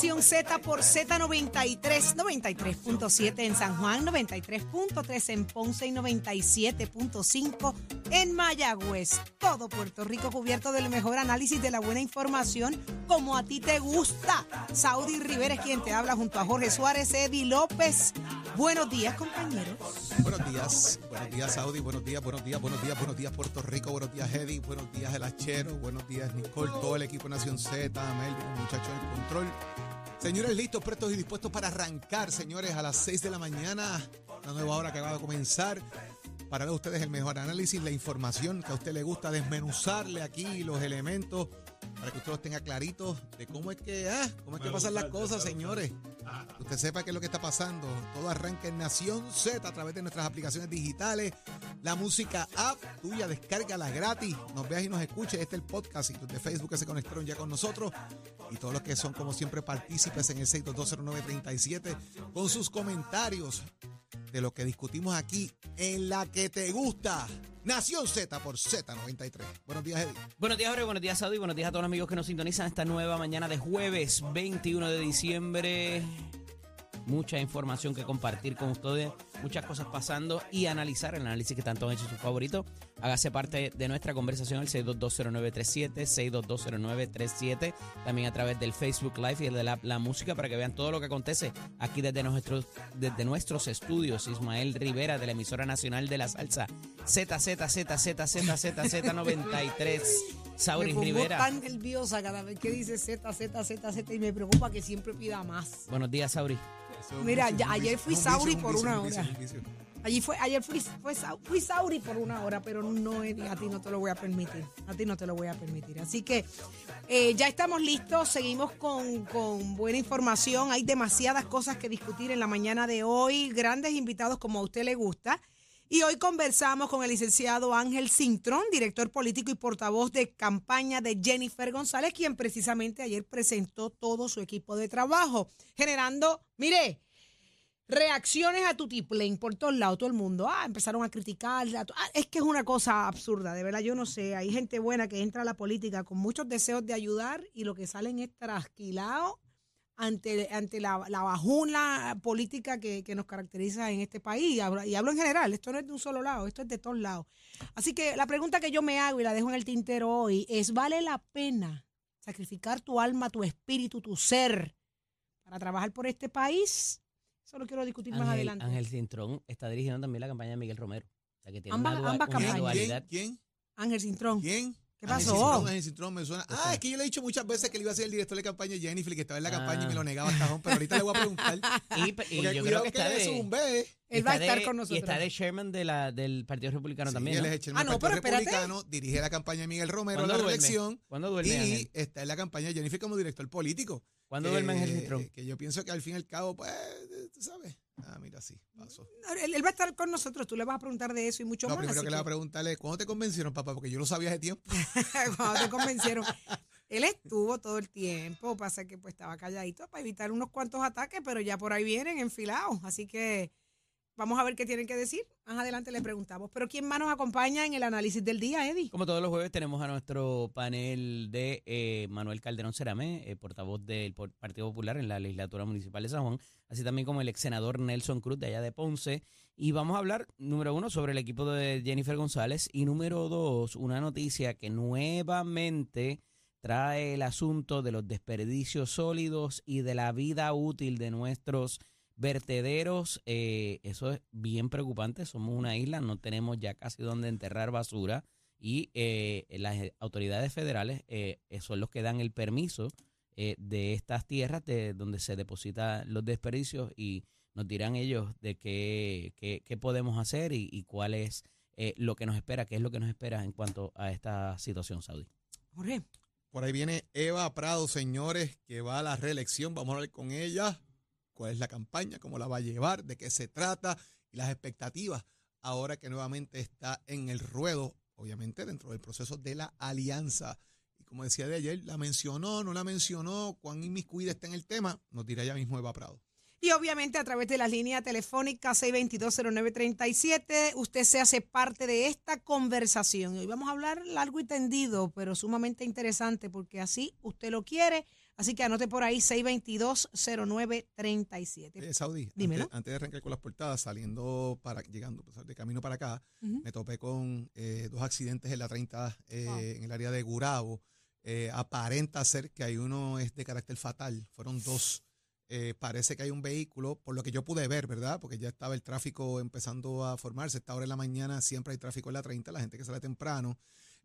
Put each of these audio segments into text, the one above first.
Nación Z por Z93, 93.7 en San Juan, 93.3 en Ponce y 97.5 en Mayagüez. Todo Puerto Rico cubierto del mejor análisis de la buena información, como a ti te gusta. Saudi Rivera es quien te habla junto a Jorge Suárez, Eddie López. Buenos días, compañeros. Buenos días, buenos días Saudi, buenos días, buenos días, buenos días, buenos días Puerto Rico, buenos días Eddie, buenos días El Hachero, buenos días Nicole, todo el equipo Nación Z, Melvin, el muchacho del control. Señores, listos, prestos y dispuestos para arrancar, señores, a las 6 de la mañana, la nueva hora que va a comenzar. Para ustedes el mejor análisis, la información que a usted le gusta, desmenuzarle aquí los elementos para que usted los tenga claritos de cómo es que, ah, cómo es que pasan las cosas, señores. Que usted sepa qué es lo que está pasando. Todo arranca en Nación Z a través de nuestras aplicaciones digitales. La música app tuya, descárgala gratis. Nos veas y nos escuches. Este es el podcast y los de Facebook que se conectaron ya con nosotros. Y todos los que son, como siempre, partícipes en el 6220937 con sus comentarios de lo que discutimos aquí en la que te gusta. Nación Z por Z93. Buenos días, Eddie. Buenos días, Jorge. Buenos días, Saudi. Buenos días a todos los amigos que nos sintonizan esta nueva mañana de jueves 21 de diciembre. Mucha información que compartir con ustedes, muchas cosas pasando y analizar el análisis que tanto han hecho sus favoritos. Hágase parte de nuestra conversación al 6220937, 6220937, también a través del Facebook Live y el de la, la música para que vean todo lo que acontece aquí desde nuestros, desde nuestros estudios. Ismael Rivera de la emisora nacional de la salsa ZZZZZZZ93. Sauris me Rivera. tan nerviosa cada vez que dice Z, Z, Z, Z y me preocupa que siempre pida más. Buenos días, Sauri. Eso es un Mira, vicio, ya un ayer vicio, fui es un vicio, Sauri un por vicio, una un vicio, hora. un vicio. Allí fue, ayer fui, fue, Sau- fui Sauri por una hora, pero no, Eddie, a ti no te lo voy a permitir. A ti no te lo voy a permitir. Así que eh, ya estamos listos, seguimos con, con buena información. Hay demasiadas cosas que discutir en la mañana de hoy, grandes invitados como a usted le gusta. Y hoy conversamos con el licenciado Ángel Cintrón, director político y portavoz de campaña de Jennifer González, quien precisamente ayer presentó todo su equipo de trabajo, generando, mire, reacciones a Tutiplén por todos lados, todo el mundo. Ah, empezaron a criticarla. Ah, es que es una cosa absurda, de verdad, yo no sé. Hay gente buena que entra a la política con muchos deseos de ayudar y lo que salen es trasquilado ante, ante la, la bajuna política que, que nos caracteriza en este país. Y hablo, y hablo en general, esto no es de un solo lado, esto es de todos lados. Así que la pregunta que yo me hago y la dejo en el tintero hoy es, ¿vale la pena sacrificar tu alma, tu espíritu, tu ser para trabajar por este país? Eso lo quiero discutir más adelante. Ángel Cintrón está dirigiendo también la campaña de Miguel Romero. O sea que tiene Ambas- una, dua- ambas una campañas. ¿Quién? ¿Quién? Ángel Cintrón. ¿Quién? ¿Qué pasó? Cintrón, Ángel Cintrón me suena. Ah, es que yo le he dicho muchas veces que le iba a ser el director de campaña de Jennifer y que estaba en la campaña y me lo negaba hasta cajón, pero ahorita le voy a preguntar. Y, y Porque yo creo que está él es de, un B. Él va a está estar de- con Y nosotros. está de chairman de la, del Partido Republicano Sí, también. él ¿no? es el Ah, no, Partido pero espérate. Republicano, dirige la campaña de Miguel Romero ¿Cuándo la reelección ¿Cuándo duerme, y Ángel? está en la campaña de Jennifer como director político. ¿Cuándo que- duerme Ángel Cintrón? Que yo pienso que al fin y al cabo, pues, tú sabes. Ah, mira, sí, pasó. Él, él va a estar con nosotros. Tú le vas a preguntar de eso y mucho Lo más. primero así que le voy a preguntarle es, ¿cuándo te convencieron, papá? Porque yo lo sabía hace tiempo. cuando te convencieron. Él estuvo todo el tiempo, pasa que pues estaba calladito para evitar unos cuantos ataques, pero ya por ahí vienen enfilados. Así que vamos a ver qué tienen que decir. Más adelante le preguntamos. Pero ¿quién más nos acompaña en el análisis del día, Eddie? Como todos los jueves tenemos a nuestro panel de eh, Manuel Calderón Ceramé, eh, portavoz del Partido Popular en la legislatura municipal de San Juan, así también como el ex senador Nelson Cruz de allá de Ponce. Y vamos a hablar, número uno, sobre el equipo de Jennifer González y número dos, una noticia que nuevamente trae el asunto de los desperdicios sólidos y de la vida útil de nuestros vertederos. Eh, eso es bien preocupante. Somos una isla, no tenemos ya casi donde enterrar basura y eh, las autoridades federales eh, son los que dan el permiso eh, de estas tierras de donde se depositan los desperdicios y nos dirán ellos de qué, qué, qué podemos hacer y, y cuál es eh, lo que nos espera, qué es lo que nos espera en cuanto a esta situación saudí. Jorge. Por ahí viene Eva Prado, señores, que va a la reelección. Vamos a hablar con ella. ¿Cuál es la campaña? ¿Cómo la va a llevar? ¿De qué se trata? Y las expectativas ahora que nuevamente está en el ruedo, obviamente dentro del proceso de la alianza. Y como decía de ayer, la mencionó, no la mencionó, cuán inmiscuida está en el tema, nos dirá ya mismo Eva Prado. Y obviamente a través de la línea telefónica 6220937, usted se hace parte de esta conversación. Hoy vamos a hablar largo y tendido, pero sumamente interesante, porque así usted lo quiere. Así que anote por ahí 622-0937. Eh, Saudi, Dímelo. Antes, antes de arrancar con las portadas, saliendo para, llegando pues, de camino para acá, me topé con eh, dos accidentes en la 30 eh, Wow. en el área de Gurabo. Eh, aparenta ser que hay uno es de carácter fatal. Fueron dos. Eh, parece que hay un vehículo, por lo que yo pude ver, ¿verdad? Porque ya estaba el tráfico empezando a formarse. Esta hora de la mañana siempre hay tráfico en la 30, la gente que sale temprano.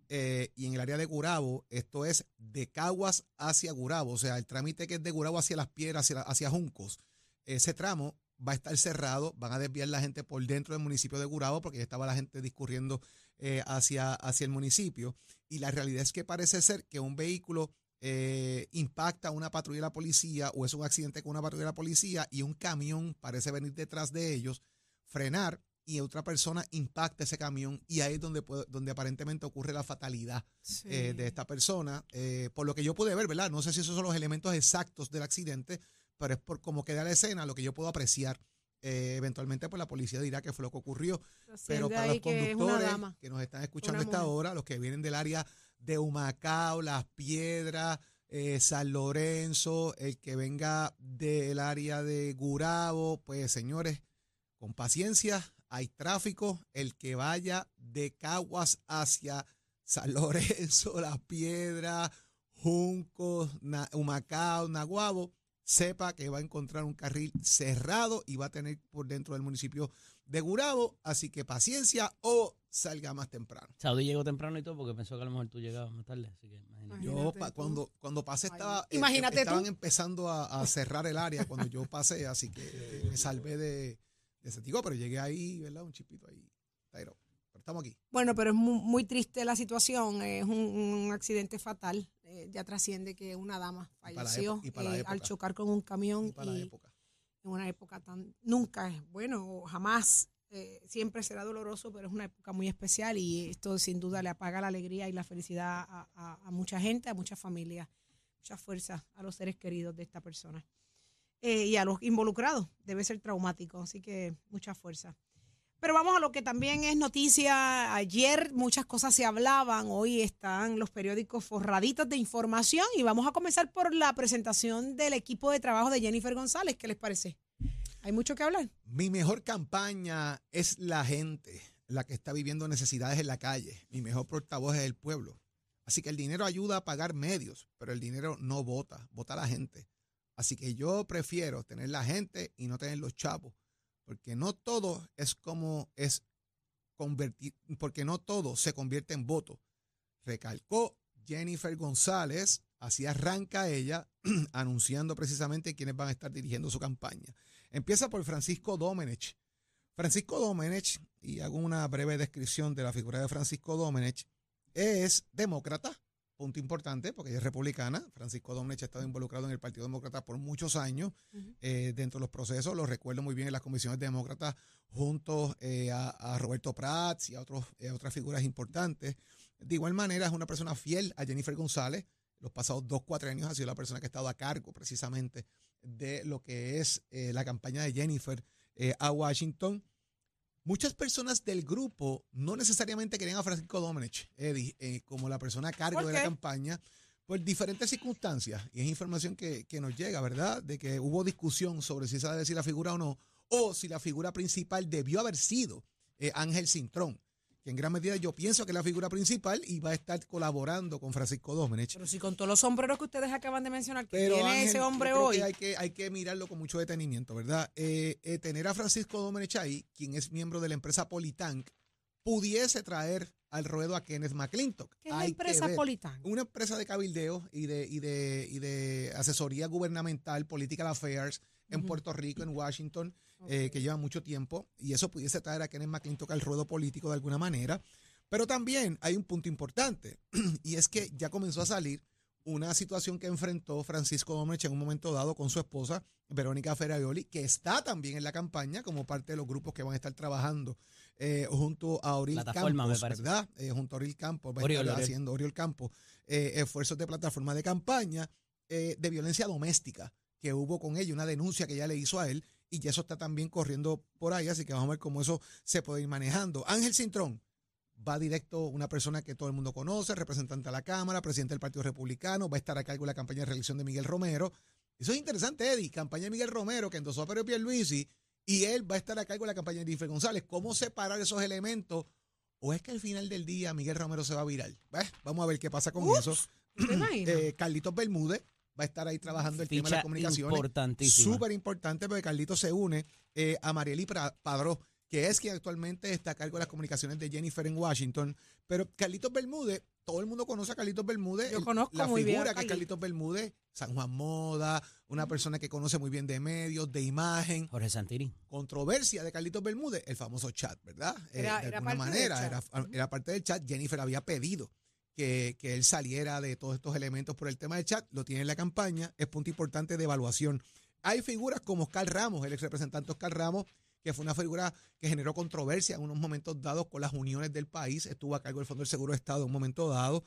Eh, y en el área de Gurabo, esto es de Caguas hacia Gurabo, o sea, el trámite que es de Gurabo hacia Las Piedras, hacia, hacia Juncos, ese tramo va a estar cerrado, van a desviar la gente por dentro del municipio de Gurabo porque ya estaba la gente discurriendo eh, hacia, hacia el municipio. Y la realidad es que parece ser que un vehículo eh, impacta a una patrulla de la policía o es un accidente con una patrulla de la policía y un camión parece venir detrás de ellos, frenar y otra persona impacta ese camión y ahí es donde, donde aparentemente ocurre la fatalidad eh, de esta persona. eh, por lo que yo pude ver, ¿verdad? No sé si esos son los elementos exactos del accidente, pero es por cómo queda la escena, lo que yo puedo apreciar. Eh, eventualmente, pues la policía dirá que fue lo que ocurrió. Pero para los que conductores dama. que nos están escuchando esta hora, los que vienen del área de Humacao, Las Piedras, eh, San Lorenzo, el que venga del área de Gurabo, pues señores, con paciencia, hay tráfico. El que vaya de Caguas hacia San Lorenzo, Las Piedras, Juncos, Na- Humacao, Naguabo, sepa que va a encontrar un carril cerrado y va a tener por dentro del municipio de Gurabo. Así que paciencia o salga más temprano. Saudi llegó temprano y todo porque pensó que a lo mejor tú llegabas más tarde. Así que imagínate. Yo pa- cuando, cuando pasé estaba, eh, imagínate estaban tú. empezando a, a cerrar el área cuando yo pasé, así que eh, me salvé de, de ese tico, pero llegué ahí, ¿verdad? Un chipito ahí. Pero estamos aquí. Bueno, pero es mu- muy, triste la situación. Es un, un accidente fatal. Eh, ya trasciende que una dama Y para la falleció epo- y para la eh, al chocar con un camión Y para la época. en una época tan nunca es bueno jamás eh, siempre será doloroso, pero es una época muy especial y esto sin duda le apaga la alegría y la felicidad a, a- a mucha gente, a muchas familias, mucha fuerza a los seres queridos de esta persona Eh, y a los involucrados. Debe ser traumático, así que mucha fuerza. Pero vamos a lo que también es noticia. Ayer muchas cosas se hablaban, hoy están los periódicos forraditos de información y vamos a comenzar por la presentación del equipo de trabajo de Jennifer González. ¿Qué les parece? Hay mucho que hablar. Mi mejor campaña es la gente, la que está viviendo necesidades en la calle. Mi mejor portavoz es el pueblo. Así que el dinero ayuda a pagar medios, pero el dinero no vota, vota la gente. Así que yo prefiero tener la gente y no tener los chavos, porque no todo es como es convertir, porque no todo se convierte en voto. Recalcó Jennifer González, así arranca ella, anunciando precisamente quiénes van a estar dirigiendo su campaña. Empieza por Francisco Domenech. Francisco Domenech, y hago una breve descripción de la figura de Francisco Domenech, es demócrata, punto importante, porque ella es republicana. Francisco Domenech ha estado involucrado en el Partido Demócrata por muchos años eh, dentro de los procesos. Lo recuerdo muy bien en las comisiones demócratas junto eh, a, a Roberto Prats y a, otros, eh, a otras figuras importantes. De igual manera, es una persona fiel a Jennifer González. Los pasados dos, cuatro años ha sido la persona que ha estado a cargo precisamente de lo que es eh, la campaña de Jennifer a Washington. Muchas personas del grupo no necesariamente querían a Francisco Domenech, Eddie, eh, como la persona a cargo ¿Por de la campaña por diferentes circunstancias. Y es información que, que nos llega, ¿verdad? De que hubo discusión sobre si se debe decir la figura o no, o si la figura principal debió haber sido eh, Ángel Cintrón, que en gran medida yo pienso que es la figura principal y va a estar colaborando con Francisco Domenech. Pero si con todos los sombreros que ustedes acaban de mencionar, que Pero tiene Ángel, ese yo hombre creo hoy. que hay, que hay que mirarlo con mucho detenimiento, ¿verdad? Eh, eh, tener a Francisco Domenech ahí, quien es miembro de la empresa Politank, pudiese traer al ruedo a Kenneth McClintock. ¿Qué es la empresa ver. Politán? Una empresa de cabildeo y de, y de, y de asesoría gubernamental, political affairs, en. Puerto Rico, en Washington, eh, que lleva mucho tiempo, y eso pudiese traer a Kenneth McClintock al ruedo político de alguna manera. Pero también hay un punto importante, y es que ya comenzó a salir una situación que enfrentó Francisco Domenech en un momento dado con su esposa, Verónica Ferraioli, que está también en la campaña como parte de los grupos que van a estar trabajando eh, junto a me Campos. ¿verdad? Eh, junto a Oril Campos, va a Oriol, estar Oriol. haciendo Oriol Campos eh, esfuerzos de plataforma de campaña eh, de violencia doméstica que hubo con ella, una denuncia que ella le hizo a él, y ya eso está también corriendo por ahí, así que vamos a ver cómo eso se puede ir manejando. Ángel Cintrón va directo una persona que todo el mundo conoce, representante de la Cámara, presidente del Partido Republicano, va a estar a cargo de la campaña de reelección de Miguel Romero. Eso es interesante, Eddie, campaña de Miguel Romero, que endosó a Pedro Pierluisi, y él va a estar a cargo de la campaña de Jennifer González. ¿Cómo separar esos elementos? ¿O es que al final del día Miguel Romero se va a virar? ¿Ves? Vamos a ver qué pasa con eso. Eh, Carlitos Bermúdez va a estar ahí trabajando el tema de Ficha las comunicaciones. Súper importante porque Carlitos se une eh, a Marieli Padró, que es quien actualmente está a cargo de las comunicaciones de Jennifer en Washington. Pero Carlitos Bermúdez, todo el mundo conoce a Carlitos Bermúdez. Yo conozco la muy bien a figura que es Carlitos. Bermúdez, San Juan Moda, una persona que conoce muy bien de medios, de imagen. Jorge Santiri. Controversia de Carlitos Bermúdez, el famoso chat, ¿verdad? Eh, Era- de era alguna parte del manera, chat. era, era parte del chat. Jennifer había pedido que, que él saliera de todos estos elementos por el tema del chat, lo tiene en la campaña, es punto importante de evaluación. Hay figuras como Oscar Ramos, el ex representante Oscar Ramos, que fue una figura que generó controversia en unos momentos dados con las uniones del país, estuvo a cargo del Fondo del Seguro de Estado en un momento dado.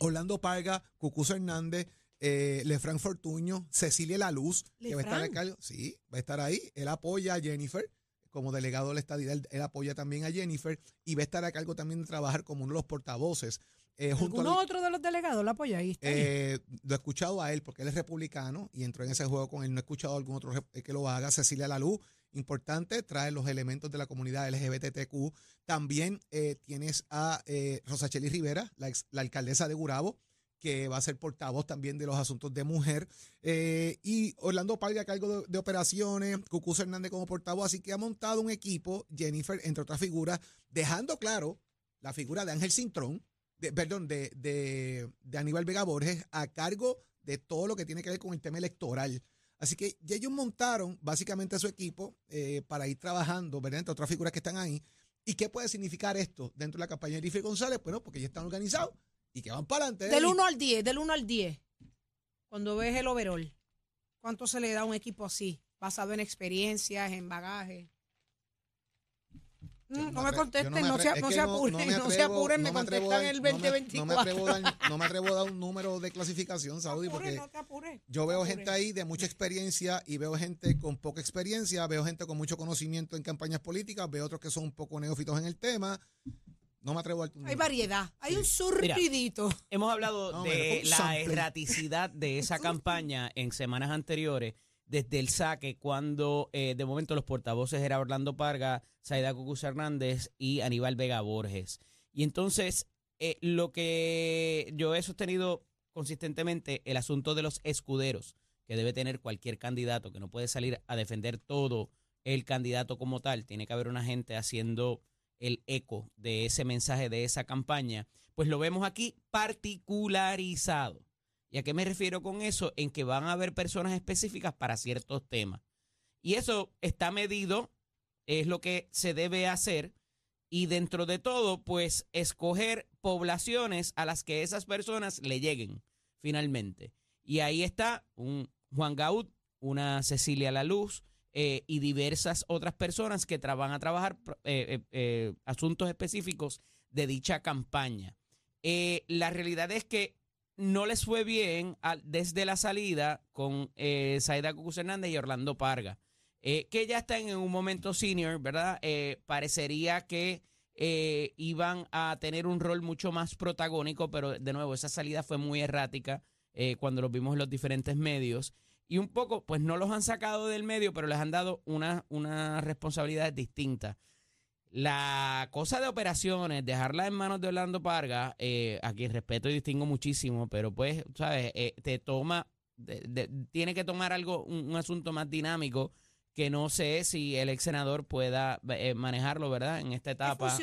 Orlando Parga, Cucuzo Hernández, eh, Lefran Fortuño, Cecilia La Luz, que va a estar a cargo, sí, va a estar ahí. Él apoya a Jennifer como delegado de la estadidad, él, él apoya también a Jennifer y va a estar a cargo también de trabajar como uno de los portavoces. Eh, junto a ¿Alguno Luis- otro de los delegados lo apoya ahí? Está ahí. eh, lo he escuchado a él porque él es republicano y entró en ese juego con él. No he escuchado a algún otro que lo haga. Cecilia Lalú, importante, trae los elementos de la comunidad LGBTQ. También eh, tienes a eh, Rosacheli Rivera, la, ex- la alcaldesa de Gurabo, que va a ser portavoz también de los asuntos de mujer. Eh, y Orlando Parga a cargo de, de operaciones, Cucuzo Hernández como portavoz. Así que ha montado un equipo, Jennifer, entre otras figuras, dejando claro la figura de Ángel Cintrón, de- perdón, de, de, de Aníbal Vega Borges a cargo de todo lo que tiene que ver con el tema electoral. Así que ya ellos montaron básicamente a su equipo eh, para ir trabajando, ¿verdad? Entre otras figuras que están ahí. ¿Y qué puede significar esto dentro de la campaña de Jennifer González? Bueno, porque ya están organizados y que van para adelante. Del Eli. 1 al 10, del 1 al 10. Cuando ves el overall, ¿cuánto se le da a un equipo así? Basado en experiencias, en bagaje. Mm, no me contesten, no, se, no apuren, no, me se apuren, me contestan dar- el no me- No me, 2024. atrevo a dar, no me atrevo a dar un número de clasificación, Saudi, apures, porque no te apures. Yo veo te gente ahí de mucha experiencia y veo gente con poca experiencia, veo gente con mucho conocimiento en campañas políticas, veo otros que son un poco neófitos en el tema. No me atrevo a dar un Hay número. variedad, hay un surtidito. Hemos hablado No, de la erraticidad de esa campaña en semanas anteriores, desde el saque, cuando eh, de momento los portavoces eran Orlando Parga, Saida Cucuz Hernández y Aníbal Vega Borges. Y entonces, eh, lo que yo he sostenido consistentemente, el asunto de los escuderos que debe tener cualquier candidato, que no puede salir a defender todo el candidato como tal, tiene que haber una gente haciendo el eco de ese mensaje, de esa campaña, pues lo vemos aquí particularizado. ¿Y a qué me refiero con eso? En que van a haber personas específicas para ciertos temas. Y eso está medido, es lo que se debe hacer. Y dentro de todo, pues escoger poblaciones a las que esas personas le lleguen finalmente. Y ahí está un Juan Gaud, una Cecilia Laluz eh, y diversas otras personas que van a trabajar eh, eh, asuntos específicos de dicha campaña. La realidad es que no les fue bien desde la salida con eh, Saida Cucuz Hernández y Orlando Parga, eh, que ya están en un momento senior, ¿verdad? Eh, parecería que eh, iban a tener un rol mucho más protagónico, pero de nuevo, esa salida fue muy errática cuando los vimos en los diferentes medios. Y un poco, pues no los han sacado del medio, pero les han dado una, una responsabilidad distinta. La cosa de operaciones, dejarla en manos de Orlando Parga, eh, a quien respeto y distingo muchísimo, pero pues, ¿sabes? Eh, te toma, tiene que tomar algo, un, un asunto más dinámico que no sé si el ex senador pueda eh, manejarlo, ¿verdad? En esta ¿Qué etapa ahora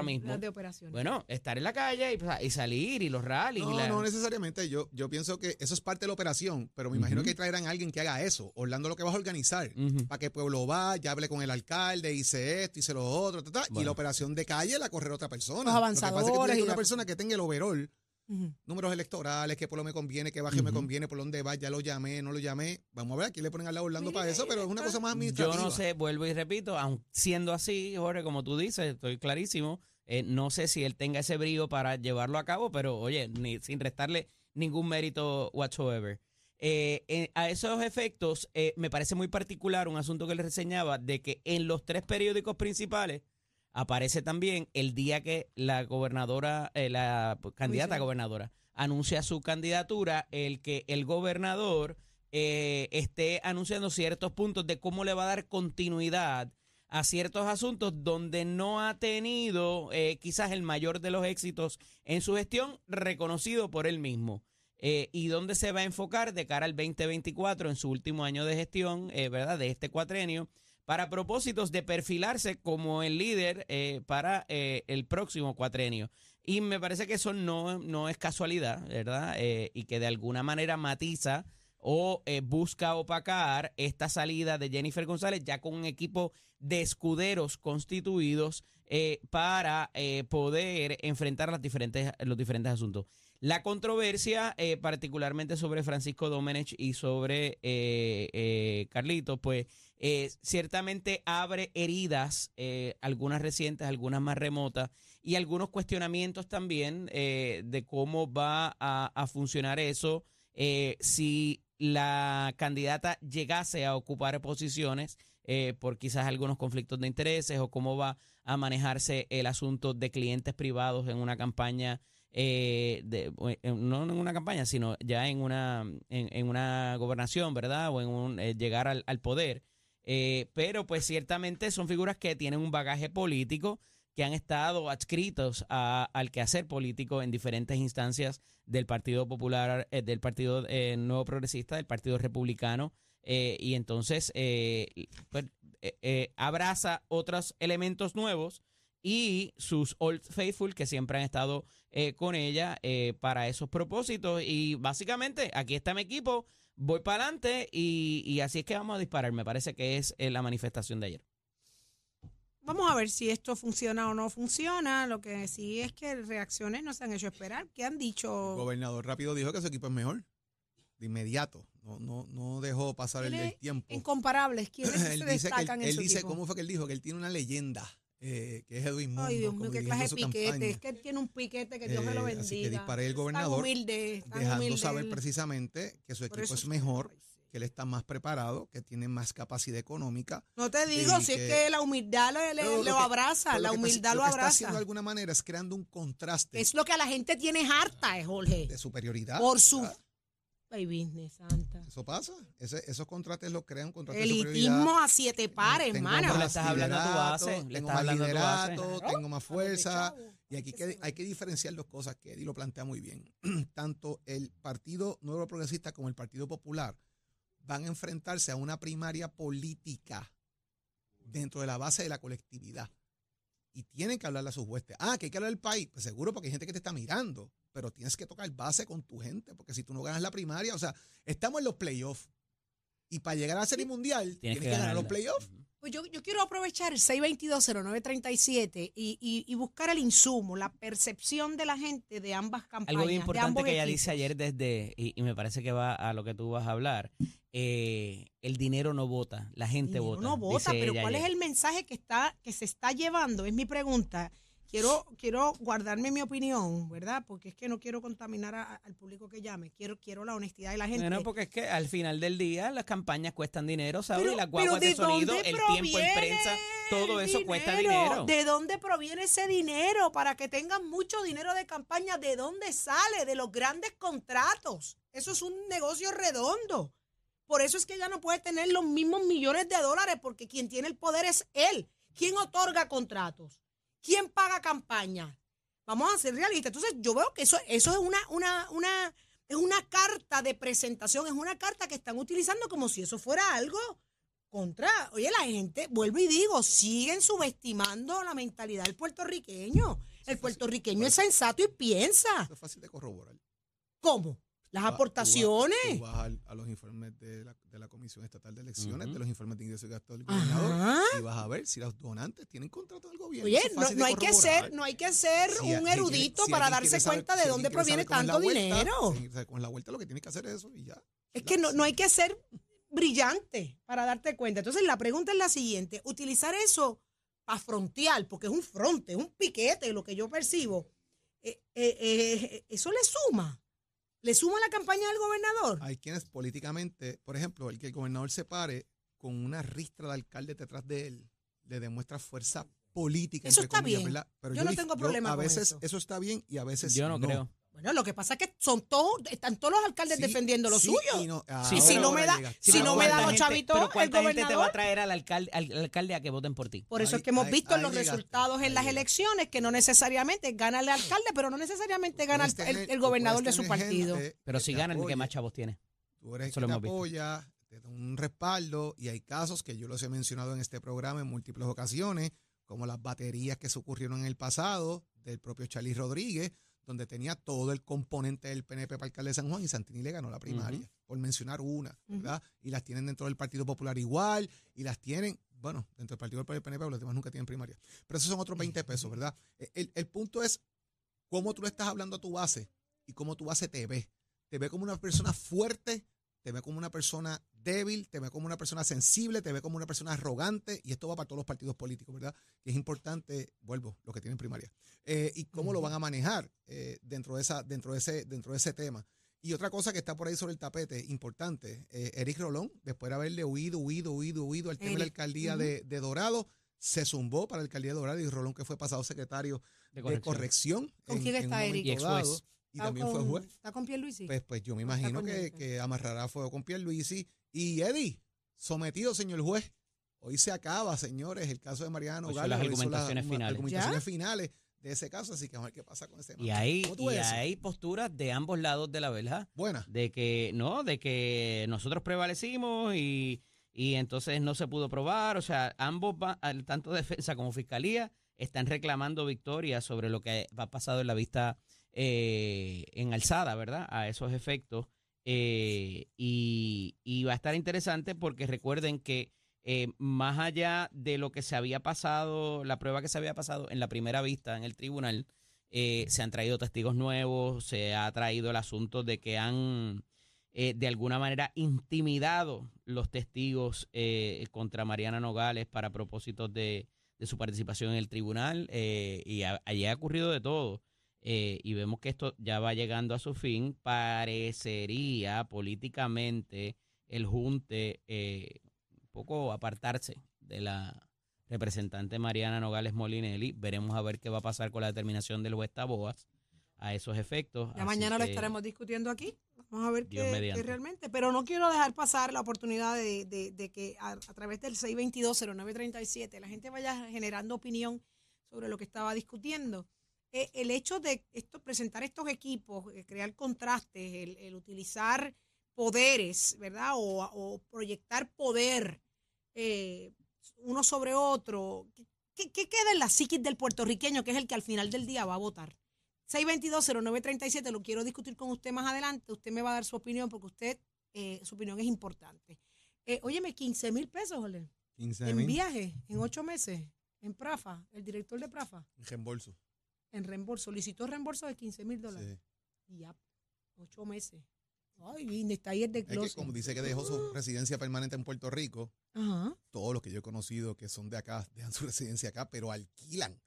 son mismo. las de operaciones? Bueno, estar en la calle y, y salir y los rallies. y No, la- no necesariamente. Yo, yo pienso que eso es parte de la operación, pero me imagino que traerán a alguien que haga eso. Orlando lo que vas a organizar. Para que el pueblo vaya, hable con el alcalde, hice esto, hice lo otro, ta, ta, y la operación de calle la correr otra persona. Los Lo que pasa es que tú avanzadores tienes y una persona que tenga el overall, Números electorales, qué pueblo me conviene, qué barrio me conviene, por dónde va, ya lo llamé, no lo llamé. Vamos a ver, aquí le ponen al lado Orlando Mira, para eso, pero es una cosa más Yo administrativa. no sé, vuelvo y repito, aun siendo así, Jorge, como tú dices, estoy clarísimo, eh, no sé si él tenga ese brío para llevarlo a cabo, pero oye, ni, sin restarle ningún mérito whatsoever. Eh, eh, a esos efectos, eh, me parece muy particular un asunto que le reseñaba de que en los tres periódicos principales aparece también el día que la gobernadora, eh, la candidata a gobernadora, anuncia su candidatura, el que el gobernador eh, esté anunciando ciertos puntos de cómo le va a dar continuidad a ciertos asuntos donde no ha tenido eh, quizás el mayor de los éxitos en su gestión reconocido por él mismo. Eh, y dónde se va a enfocar de cara al 2024 en su último año de gestión, ¿verdad? De este cuatrenio, para propósitos de perfilarse como el líder para el próximo cuatrenio. Y me parece que eso no, no es casualidad, ¿verdad? y que de alguna manera matiza o eh, busca opacar esta salida de Jennifer González ya con un equipo de escuderos constituidos eh, para eh, poder enfrentar las diferentes, los diferentes asuntos. La controversia, particularmente sobre Francisco Domenech y sobre Carlitos, pues ciertamente abre heridas, algunas recientes, algunas más remotas, y algunos cuestionamientos también de cómo va a, funcionar eso. si la candidata llegase a ocupar posiciones eh, por quizás algunos conflictos de intereses o cómo va a manejarse el asunto de clientes privados en una campaña, eh, de, no en una campaña, sino ya en una, en, una gobernación, ¿verdad? O en un, eh, llegar al, al poder. Pero pues ciertamente son figuras que tienen un bagaje político que han estado adscritos al quehacer político en diferentes instancias del Partido Popular, eh, del Partido eh, Nuevo Progresista, del Partido Republicano, eh, y entonces pues, abraza otros elementos nuevos y sus Old Faithful que siempre han estado con ella para esos propósitos. Y básicamente, aquí está mi equipo, voy para adelante y, y así es que vamos a disparar. Me parece que es la manifestación de ayer. Vamos a ver si esto funciona o no funciona. Lo que sí es que reacciones no se han hecho esperar. ¿Qué han dicho? El gobernador rápido dijo que su equipo es mejor. De inmediato. No, no, no dejó pasar el, tiempo. Incomparables. ¿Quiénes él se dice destacan él, dice, ¿cómo fue que él dijo? Que él tiene una leyenda. Eh, que es Edwin Mundo. Ay, Dios mío, qué clase de piquete. Es que él tiene un piquete que Dios me lo bendiga. Eh, así que disparé el gobernador. humilde, dejando saber precisamente que su equipo es mejor que él está más preparado, que tiene más capacidad económica. No te digo, si es que la humildad lo, abraza, la humildad lo, abraza. Lo está haciendo de alguna manera es creando un contraste. Es lo que a la gente tiene harta, eh, Jorge. De superioridad. Por su... Ay, business, santa. Eso pasa. esos contrastes los crean contrastes Elitismo a siete pares, hermano. Le estás hablando a tu base. Tengo más liderato, tengo más fuerza. Y aquí hay que diferenciar dos cosas que Eddie lo plantea muy bien. Tanto el Partido Nuevo Progresista como el Partido Popular van a enfrentarse a una primaria política dentro de la base de la colectividad. Y tienen que hablarle a sus huestes. Ah, que hay que hablar del país. Pues seguro porque hay gente que te está mirando. Pero tienes que tocar base con tu gente. Porque si tú no ganas la primaria, o sea, estamos en los playoffs. Y para llegar a la serie mundial, tienes, que, ganar los playoffs. Pues yo, quiero aprovechar el 6220937 y, y, y buscar el insumo, la percepción de la gente de ambas campañas. Algo importante que ella dice ayer desde, y, me parece que va a lo que tú vas a hablar, eh, el dinero no vota, la gente vota. No vota, pero ¿cuál es el mensaje que, está, que se está llevando? Es mi pregunta quiero, quiero guardarme mi opinión, ¿verdad? Porque es que no quiero contaminar al público que llame. Quiero, quiero la honestidad de la gente. Bueno, porque es que al final del día las campañas cuestan dinero, ¿sabes? Y las guaguas de, sonido, el tiempo en prensa, todo eso cuesta dinero. ¿De dónde proviene ese dinero? Para que tengan mucho dinero de campaña, ¿de dónde sale? De los grandes contratos. Eso es un negocio redondo. Por eso es que ella no puede tener los mismos millones de dólares, porque quien tiene el poder es él. ¿Quién otorga contratos? ¿Quién paga campaña? Vamos a ser realistas. Entonces, yo veo que eso, eso es una, una, una, es una carta de presentación, es una carta que están utilizando como si eso fuera algo contra. Oye, la gente, vuelvo y digo, siguen subestimando la mentalidad del puertorriqueño. El puertorriqueño es sensato y piensa. es fácil de corroborar. ¿Cómo? Las aportaciones. Tú vas, a, los informes de la, de la, Comisión Estatal de Elecciones, de los informes de ingresos y gastos del gobernador, y vas a ver si los donantes tienen contrato del gobierno. Oye, no, hay que ser, no hay que ser un erudito para darse cuenta de dónde proviene tanto dinero. con la vuelta lo que tiene que hacer es eso y ya. Es que no, no hay que ser brillante para darte cuenta. Entonces la pregunta es la siguiente, utilizar eso para frontear, porque es un fronte, es un piquete, lo que yo percibo, eh, eh, eh, eso le suma ¿Le suma la campaña del gobernador? Hay quienes políticamente, por ejemplo, el que el gobernador se pare con una ristra de alcalde detrás de él, le demuestra fuerza política. Eso entre está comillas, bien. ¿verdad? Pero Yo no tengo problema A con veces eso. está bien y a veces Yo no, creo. Bueno, lo que pasa es que son todos, están todos los alcaldes Sí, defendiendo lo sí suyo. y no. Sí, y si no me da, si no me da ¿cuánta los gente- chavitos, pero el ¿cuánta gente te va a traer al alcalde, al alcalde a que voten por ti? Por eso Ahí- es que hemos ahí- visto ahí los resultados en ahí las elecciones que no necesariamente gana el alcalde, pero no necesariamente gana el, gobernador de su partido. gente Pero si te ganan, ¿qué más chavos tiene? Tú eres el Eso que lo te apoya, te da un respaldo y hay casos que yo los he mencionado en este programa en múltiples ocasiones, como las baterías que se ocurrieron en el pasado del propio Charlie Rodríguez, donde tenía todo el componente del PNP para alcalde de San Juan y Santini le ganó la primaria, por mencionar una, ¿verdad? Y las tienen dentro del Partido Popular igual y las tienen, bueno, dentro del Partido del PNP, pero los demás nunca tienen primaria. Pero esos son otros 20 pesos, ¿verdad? E, El, el punto es cómo tú le estás hablando a tu base y cómo tu base te ve. Te ve como una persona fuerte, te ve como una persona débil, te ve como una persona sensible, te ve como una persona arrogante, y esto va para todos los partidos políticos, ¿verdad? Que es importante, vuelvo, lo que tienen primaria. Eh, y cómo lo van a manejar eh, dentro, de esa, dentro, de ese, dentro de ese tema. Y otra cosa que está por ahí sobre el tapete, importante, eh, Eric Rolón, después de haberle huido, huido, huido, huido al tema de la alcaldía de, de Dorado, se zumbó para la alcaldía de Dorado y Rolón, que fue pasado secretario De de corrección. corrección. ¿Con en- quién está Eric? Y ex dado, juez. Y ¿Está también fue con- juez. ¿Está con Pierluisi? Pues, pues yo me imagino que, que amarrará fuego con Pierluisi. Y Eddie, sometido, señor juez. Hoy se acaba, señores, el caso de Mariano Galo. las argumentaciones las finales. argumentaciones finales de ese caso, así que vamos a ver qué pasa con ese Y tema. hay, ¿Cómo tú y hay posturas de ambos lados de la verja. Buena. de que no, de que nosotros prevalecimos y, y entonces no se pudo probar. O sea, ambos, tanto defensa como fiscalía, están reclamando victoria sobre lo que ha pasado en la vista eh, en alzada, ¿verdad? A esos efectos. Eh, y, va a estar interesante porque recuerden que eh, más allá de lo que se había pasado, la prueba que se había pasado en la primera vista en el tribunal, eh, se han traído testigos nuevos, se ha traído el asunto de que han de alguna manera intimidado los testigos contra Mariana Nogales para propósitos de, su participación en el tribunal y allí ha ocurrido de todo. Eh, y vemos que esto ya va llegando a su fin. Parecería políticamente el junte eh, un poco apartarse de la representante Mariana Nogales Molinelli. Veremos a ver qué va a pasar con la determinación del juez Taboas a esos efectos. Ya Así mañana lo estaremos discutiendo aquí. Vamos a ver qué, qué realmente. Pero no quiero dejar pasar la oportunidad de, de- de que a, a través del 622-0937 la gente vaya generando opinión sobre lo que estaba discutiendo. Eh, el hecho de esto, presentar estos equipos, eh, crear contrastes, el, el utilizar poderes, ¿verdad? O, o proyectar poder eh, uno sobre otro. ¿Qué, queda en la psiquis del puertorriqueño, que es el que al final del día va a votar? 622-0937, lo quiero discutir con usted más adelante. Usted me va a dar su opinión porque usted, eh, su opinión es importante. Óyeme, 15 mil pesos, Ole, 15 en viaje, en ocho meses, en Prafa, el director de Prafa, en reembolso. En reembolso, solicitó reembolso de 15 mil dólares. Sí. Y ya, ocho meses. Ay, y está ahí el Es que como dice que dejó su residencia permanente en Puerto Rico, Ajá. todos los que yo he conocido que son de acá dejan su residencia acá, pero alquilan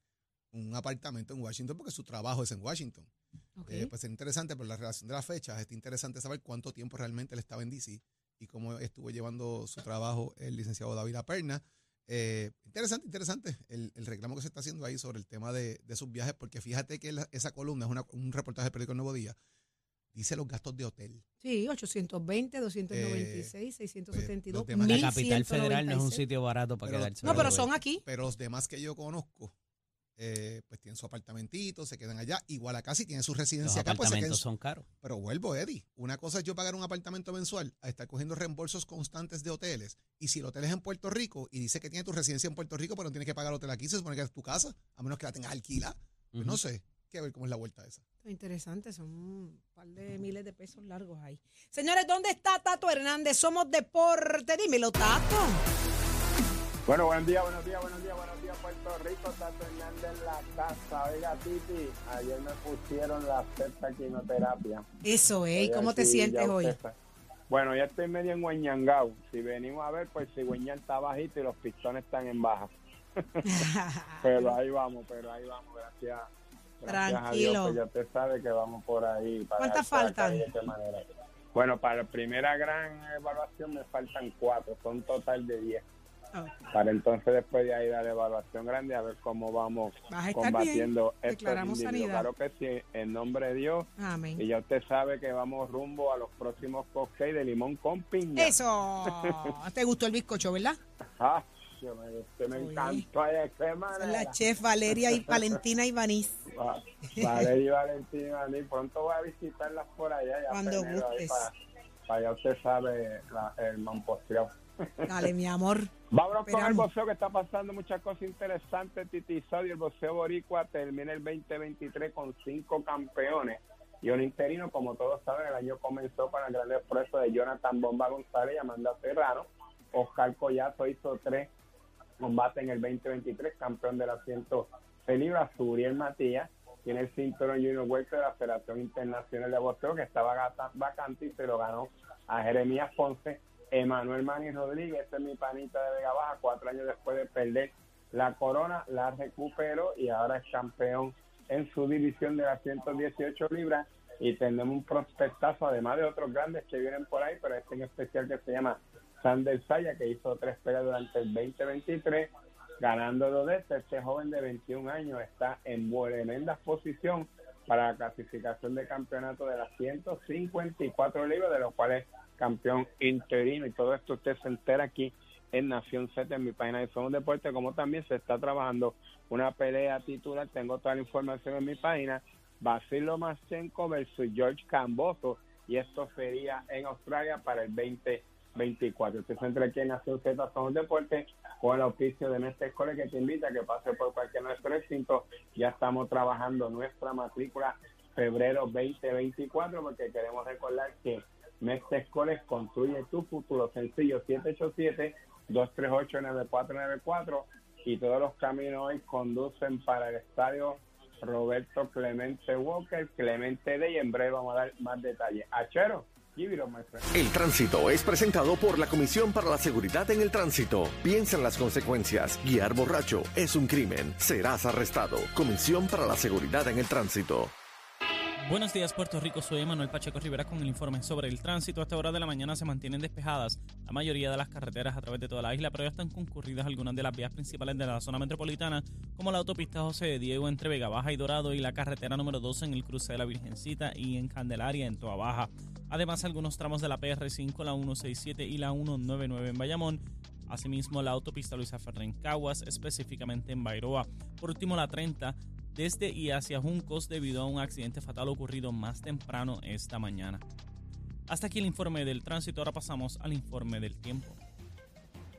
un apartamento en Washington porque su trabajo es en Washington. ok. Eh, pues es interesante por la relación de las fechas, es interesante saber cuánto tiempo realmente él estaba en DC y cómo estuvo llevando su trabajo el licenciado David Aperna. Eh, interesante, interesante el, el reclamo que se está haciendo ahí sobre el tema de, de sus viajes, porque fíjate que la- esa columna es una- un reportaje del periódico El Nuevo Día, dice los gastos de hotel. Sí, 820, 296, 672, los demás- La capital federal no es un 1196. sitio barato para Pero- quedarse. No, pero son aquí. Pero los demás que yo conozco, eh, pues tienen su apartamentito, se quedan allá. Igual acá si tienen su Los residencia acá, pues se quedan apartamentos son caros. Pero vuelvo, Eddie. Una cosa es yo pagar un apartamento mensual a estar cogiendo reembolsos constantes de hoteles. Y si el hotel es en Puerto Rico y dice que tiene tu residencia en Puerto Rico, pero no tienes que pagar hotel aquí, se supone que es tu casa, a menos que la tengas alquilada. Pues Ujú. no sé. Hay que ver cómo es la vuelta esa. Interesante, son un par de miles de pesos largos ahí. Señores, ¿dónde está Tato Hernández? Somos deporte. Dímelo, Tato. Bueno, buen día, buenos días, buenos días, buenos días, Puerto Rico. Tato Hernández en la casa. Oiga, Titi, ayer me pusieron la sexta quimioterapia. Eso, ¿eh? ¿Y cómo te sí, sientes hoy? Bueno, ya estoy medio en Hueñangao. Si venimos a ver, pues si Hueñan está bajito y los pistones están en baja. Pero ahí vamos, pero ahí vamos, gracias. Gracias a Dios, Tranquilo. pues ya usted sabe que vamos por ahí. para ¿Cuántas faltan? Bueno, para la primera gran evaluación me faltan cuatro, son total de diez. Para entonces después de ahí dar la evaluación grande a ver cómo vamos combatiendo estos Claro que sí, en nombre de Dios. Amén. Y ya usted sabe que vamos rumbo a los próximos cupcakes de limón con piña. Eso. ¿Te gustó el bizcocho, verdad? Ah, me, me encantó La chef Valeria y Valentina Ibanís. Valeria y Valentina Ibanís. Pronto voy a visitarlas por allá. Ya Cuando gustes. Para, allá usted sabe el mamposteado. Dale, mi amor. Vámonos con el boxeo que está pasando muchas cosas interesantes. Titi y el boxeo boricua termina el 2023 con cinco campeones y un interino. Como todos saben, el año comenzó con el gran esfuerzo de Jonathan Bomba González y Amanda Serrano. Oscar Collazo hizo tres combates en el 2023, campeón del asiento libras. Suriel Matías tiene el cinturón Junior Welter de la Federación Internacional de Boxeo que estaba vacante y se lo ganó a Jeremías Ponce Emanuel Mani Rodríguez, este es mi panita de Vega Baja, cuatro años después de perder la corona, la recuperó y ahora es campeón en su división de las 118 libras y tenemos un prospectazo, además de otros grandes que vienen por ahí, pero este en especial que se llama Sander Saya, que hizo tres peleas durante el 2023, ganando dos de este. Este joven de 21 años está en tremenda posición para la clasificación de campeonato de las 154 libras, de los cuales campeón interino y todo esto usted se entera aquí en Nación Z en mi página de Somos Deporte, como también se está trabajando una pelea titular, tengo toda la información en mi página, Basilio Machenko versus George Camboso y esto sería en Australia para el 2024. Usted se entra aquí en Nación Z Somos Deporte con el auspicio de nuestra escuela que te invita a que pase por cualquier nuestro recinto. Ya estamos trabajando nuestra matrícula febrero 2024 porque queremos recordar que Mestre Escoles construye tu futuro. Sencillo 787-238-9494 y todos los caminos hoy conducen para el estadio Roberto Clemente Walker, Clemente D y en breve vamos a dar más detalles. Achero. El tránsito es presentado por la Comisión para la Seguridad en el Tránsito. Piensa en las consecuencias. Guiar borracho es un crimen. Serás arrestado. Comisión para la Seguridad en el Tránsito. Buenos días Puerto Rico, soy Manuel Pacheco Rivera con el informe sobre el tránsito. A esta hora de la mañana se mantienen despejadas la mayoría de las carreteras a través de toda la isla, pero ya están concurridas algunas de las vías principales de la zona metropolitana, como la autopista José de Diego entre Vega Baja y Dorado y la carretera número 12 en el cruce de la Virgencita y en Candelaria en Toa Baja. Además, algunos tramos de la PR5, la 167 y la 199 en Bayamón, Asimismo, la autopista Luisa Ferrer Caguas, específicamente en Bairoa. Por último, la 30 desde y hacia Juncos debido a un accidente fatal ocurrido más temprano esta mañana. Hasta aquí el informe del tránsito, ahora pasamos al informe del tiempo.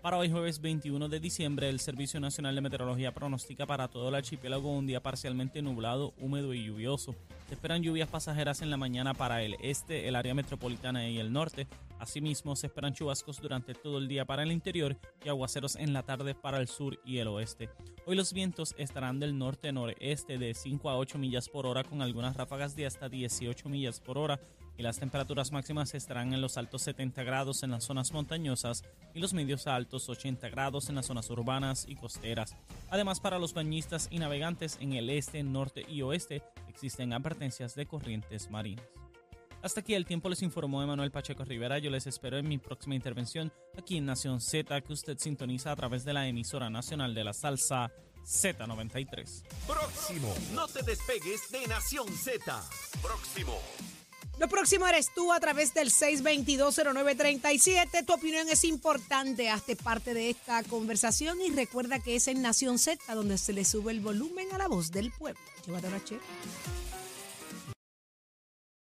Para hoy jueves 21 de diciembre, el Servicio Nacional de Meteorología pronostica para todo el archipiélago un día parcialmente nublado, húmedo y lluvioso. Se esperan lluvias pasajeras en la mañana para el este, el área metropolitana y el norte. Asimismo, se esperan chubascos durante todo el día para el interior y aguaceros en la tarde para el sur y el oeste. Hoy los vientos estarán del norte-noreste de 5 a 8 millas por hora con algunas ráfagas de hasta 18 millas por hora y las temperaturas máximas estarán en los altos 70 grados en las zonas montañosas y los medios a altos 80 grados en las zonas urbanas y costeras. Además, para los bañistas y navegantes en el este, norte y oeste existen advertencias de corrientes marinas. Hasta aquí el tiempo les informó Emanuel Pacheco Rivera. Yo les espero en mi próxima intervención aquí en Nación Z, que usted sintoniza a través de la emisora nacional de la salsa Z93. Próximo, no te despegues de Nación Z. Próximo. Lo próximo eres tú a través del 6220937. Tu opinión es importante. Hazte parte de esta conversación y recuerda que es en Nación Z donde se le sube el volumen a la voz del pueblo. Llévatelo a